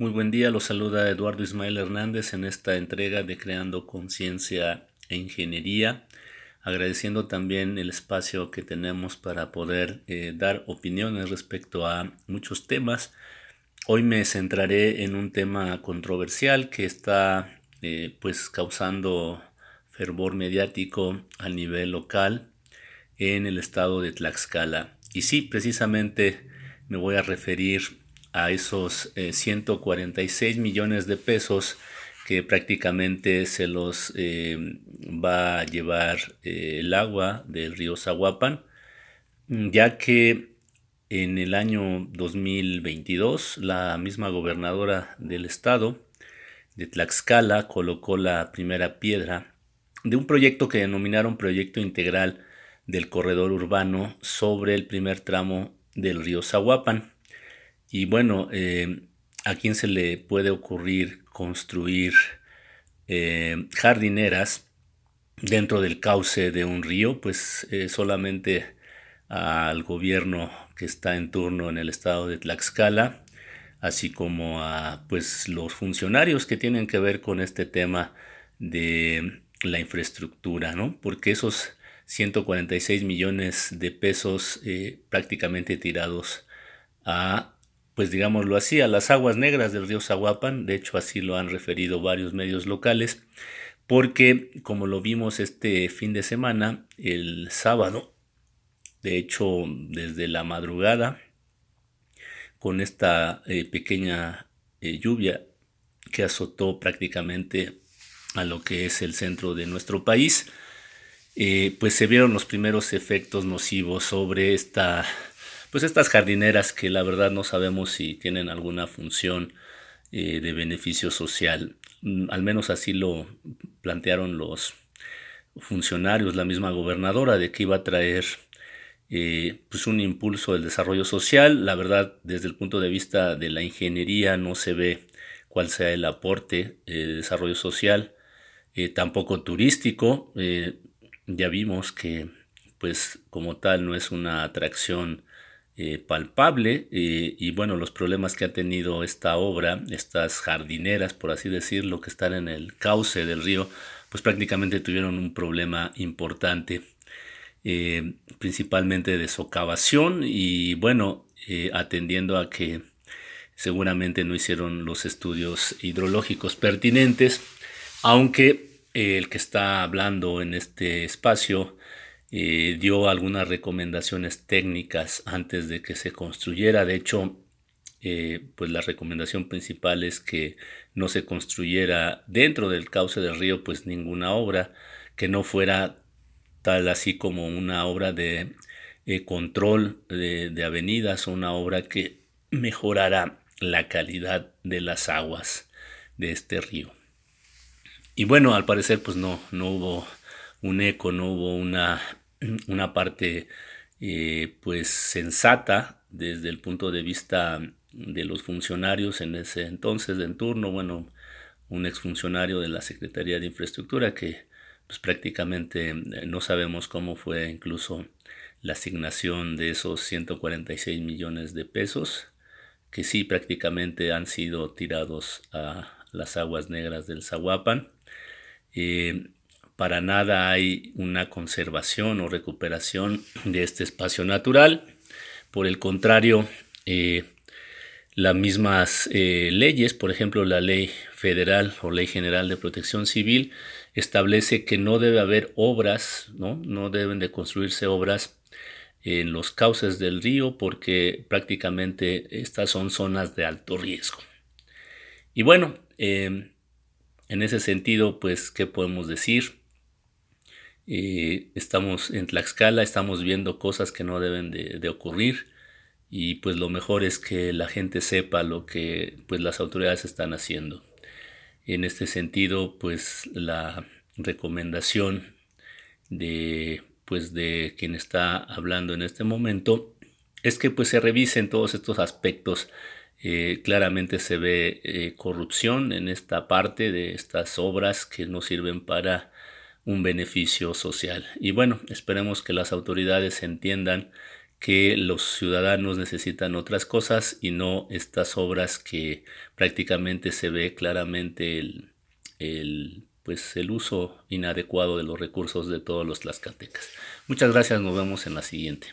Muy buen día, los saluda Eduardo Ismael Hernández en esta entrega de Creando Conciencia e Ingeniería, agradeciendo también el espacio que tenemos para poder eh, dar opiniones respecto a muchos temas. Hoy me centraré en un tema controversial que está eh, pues causando fervor mediático a nivel local en el estado de Tlaxcala. Y sí, precisamente me voy a referir a esos 146 eh, millones de pesos que prácticamente se los eh, va a llevar eh, el agua del río Zaguapan, ya que en el año 2022 la misma gobernadora del estado de Tlaxcala colocó la primera piedra de un proyecto que denominaron Proyecto Integral del Corredor Urbano sobre el primer tramo del río Zaguapan. Y bueno, eh, ¿a quién se le puede ocurrir construir eh, jardineras dentro del cauce de un río? Pues eh, solamente al gobierno que está en turno en el estado de Tlaxcala, así como a pues los funcionarios que tienen que ver con este tema de la infraestructura, ¿no? Porque esos 146 millones de pesos prácticamente tirados a pues digámoslo así, a las aguas negras del río Zaguapan, de hecho así lo han referido varios medios locales, porque como lo vimos este fin de semana, el sábado, de hecho desde la madrugada, con esta eh, pequeña eh, lluvia que azotó prácticamente a lo que es el centro de nuestro país, eh, pues se vieron los primeros efectos nocivos sobre esta pues estas jardineras que la verdad no sabemos si tienen alguna función eh, de beneficio social. Mm, al menos así lo plantearon los funcionarios, la misma gobernadora, de que iba a traer eh, pues un impulso del desarrollo social. La verdad, desde el punto de vista de la ingeniería, no se ve cuál sea el aporte eh, de desarrollo social, tampoco turístico. ya vimos que, pues, como tal, no es una atracción eh, palpable eh, y bueno, los problemas que ha tenido esta obra, estas jardineras, por así decirlo, que están en el cauce del río, pues prácticamente tuvieron un problema importante, eh, principalmente de socavación y bueno, atendiendo a que seguramente no hicieron los estudios hidrológicos pertinentes, aunque el que está hablando en este espacio eh, dio algunas recomendaciones técnicas antes de que se construyera. De hecho, eh, pues la recomendación principal es que no se construyera dentro del cauce del río pues ninguna obra que no fuera tal así como una obra de eh, control de, de, avenidas o una obra que mejorara la calidad de las aguas de este río. Y bueno, al parecer pues no, no hubo un eco, no hubo una una parte eh, pues sensata desde el punto de vista de los funcionarios en ese entonces en turno, bueno, un exfuncionario de la Secretaría de Infraestructura que pues prácticamente eh, no sabemos cómo fue incluso la asignación de esos 146 millones de pesos que sí prácticamente han sido tirados a las aguas negras del Zaguapan. Eh, para nada hay una conservación o recuperación de este espacio natural. Por el contrario, eh, las mismas eh, leyes, por ejemplo la ley federal o ley general de protección civil, establece que no debe haber obras, no, no deben de construirse obras en los cauces del río porque prácticamente estas son zonas de alto riesgo. Y bueno, em, en ese sentido, pues, ¿qué podemos decir? Eh, estamos en Tlaxcala, estamos viendo cosas que no deben de, ocurrir y pues lo mejor es que la gente sepa lo que pues las autoridades están haciendo. En este sentido, pues la recomendación de pues de quien está hablando en este momento es que pues se revisen todos estos aspectos. Eh, claramente se ve eh, corrupción en esta parte de estas obras que no sirven para un beneficio social. Y bueno, esperemos que las autoridades entiendan que los ciudadanos necesitan otras cosas y no estas obras que prácticamente se ve claramente el, pues el uso inadecuado de los recursos de todos los tlaxcaltecas. Muchas gracias, nos vemos en la siguiente.